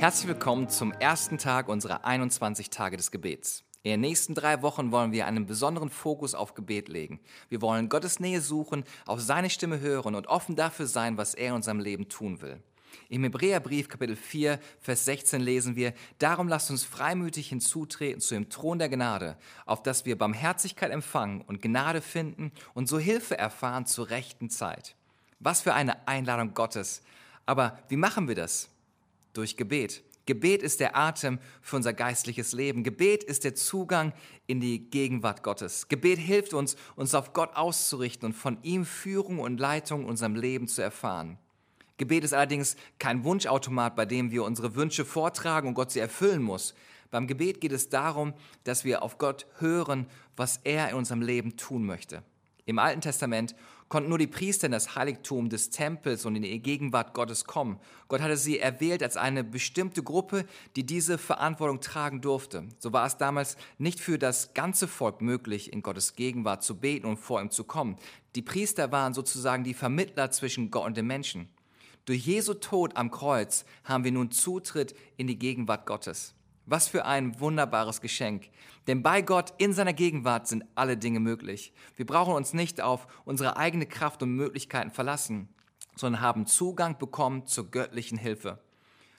Herzlich willkommen zum ersten Tag unserer 21 Tage des Gebets. In den nächsten drei Wochen wollen wir einen besonderen Fokus auf Gebet legen. Wir wollen Gottes Nähe suchen, auf seine Stimme hören und offen dafür sein, was er in unserem Leben tun will. Im Hebräerbrief Kapitel 4, Vers 16 lesen wir, Darum lasst uns freimütig hinzutreten zu dem Thron der Gnade, auf dass wir Barmherzigkeit empfangen und Gnade finden und so Hilfe erfahren zur rechten Zeit. Was für eine Einladung Gottes. Aber wie machen wir das? durch Gebet. Gebet ist der Atem für unser geistliches Leben. Gebet ist der Zugang in die Gegenwart Gottes. Gebet hilft uns, uns auf Gott auszurichten und von ihm Führung und Leitung in unserem Leben zu erfahren. Gebet ist allerdings kein Wunschautomat, bei dem wir unsere Wünsche vortragen und Gott sie erfüllen muss. Beim Gebet geht es darum, dass wir auf Gott hören, was er in unserem Leben tun möchte. Im Alten Testament konnten nur die Priester in das Heiligtum des Tempels und in die Gegenwart Gottes kommen. Gott hatte sie erwählt als eine bestimmte Gruppe, die diese Verantwortung tragen durfte. So war es damals nicht für das ganze Volk möglich, in Gottes Gegenwart zu beten und vor ihm zu kommen. Die Priester waren sozusagen die Vermittler zwischen Gott und den Menschen. Durch Jesu Tod am Kreuz haben wir nun Zutritt in die Gegenwart Gottes. Was für ein wunderbares Geschenk. Denn bei Gott in seiner Gegenwart sind alle Dinge möglich. Wir brauchen uns nicht auf unsere eigene Kraft und Möglichkeiten verlassen, sondern haben Zugang bekommen zur göttlichen Hilfe.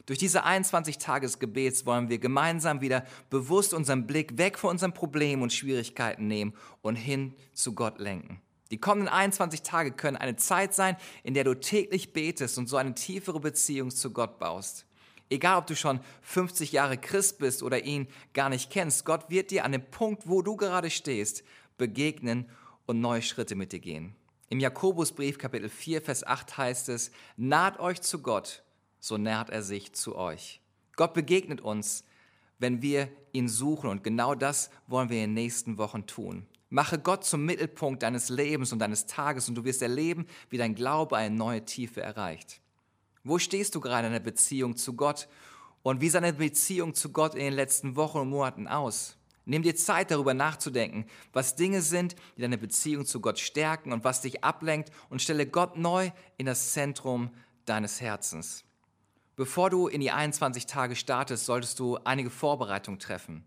Durch diese 21 Tage des Gebets wollen wir gemeinsam wieder bewusst unseren Blick weg von unseren Problemen und Schwierigkeiten nehmen und hin zu Gott lenken. Die kommenden 21 Tage können eine Zeit sein, in der du täglich betest und so eine tiefere Beziehung zu Gott baust. Egal, ob du schon 50 Jahre Christ bist oder ihn gar nicht kennst, Gott wird dir an dem Punkt, wo du gerade stehst, begegnen und neue Schritte mit dir gehen. Im Jakobusbrief Kapitel 4, Vers 8 heißt es, naht euch zu Gott, so nährt er sich zu euch. Gott begegnet uns, wenn wir ihn suchen und genau das wollen wir in den nächsten Wochen tun. Mache Gott zum Mittelpunkt deines Lebens und deines Tages und du wirst erleben, wie dein Glaube eine neue Tiefe erreicht. Wo stehst du gerade in der Beziehung zu Gott? Und wie sah deine Beziehung zu Gott in den letzten Wochen und Monaten aus? Nimm dir Zeit, darüber nachzudenken, was Dinge sind, die deine Beziehung zu Gott stärken und was dich ablenkt und stelle Gott neu in das Zentrum deines Herzens. Bevor du in die 21 Tage startest, solltest du einige Vorbereitungen treffen.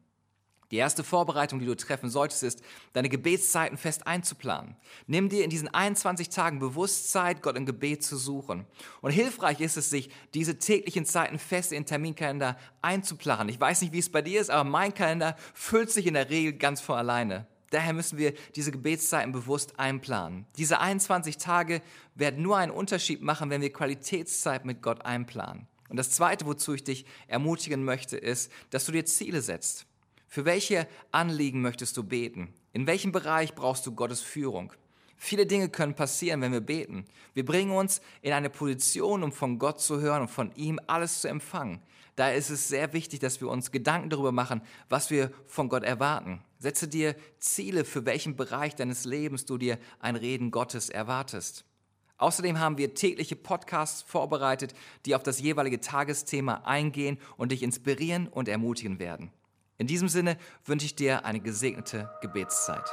Die erste Vorbereitung, die du treffen solltest, ist, deine Gebetszeiten fest einzuplanen. Nimm dir in diesen 21 Tagen bewusst Zeit, Gott im Gebet zu suchen. Und hilfreich ist es, sich diese täglichen Zeiten fest in den Terminkalender einzuplanen. Ich weiß nicht, wie es bei dir ist, aber mein Kalender füllt sich in der Regel ganz von alleine. Daher müssen wir diese Gebetszeiten bewusst einplanen. Diese 21 Tage werden nur einen Unterschied machen, wenn wir Qualitätszeit mit Gott einplanen. Und das Zweite, wozu ich dich ermutigen möchte, ist, dass du dir Ziele setzt. Für welche Anliegen möchtest du beten? In welchem Bereich brauchst du Gottes Führung? Viele Dinge können passieren, wenn wir beten. Wir bringen uns in eine Position, um von Gott zu hören und von ihm alles zu empfangen. Daher ist es sehr wichtig, dass wir uns Gedanken darüber machen, was wir von Gott erwarten. Setze dir Ziele, für welchen Bereich deines Lebens du dir ein Reden Gottes erwartest. Außerdem haben wir tägliche Podcasts vorbereitet, die auf das jeweilige Tagesthema eingehen und dich inspirieren und ermutigen werden. In diesem Sinne wünsche ich dir eine gesegnete Gebetszeit.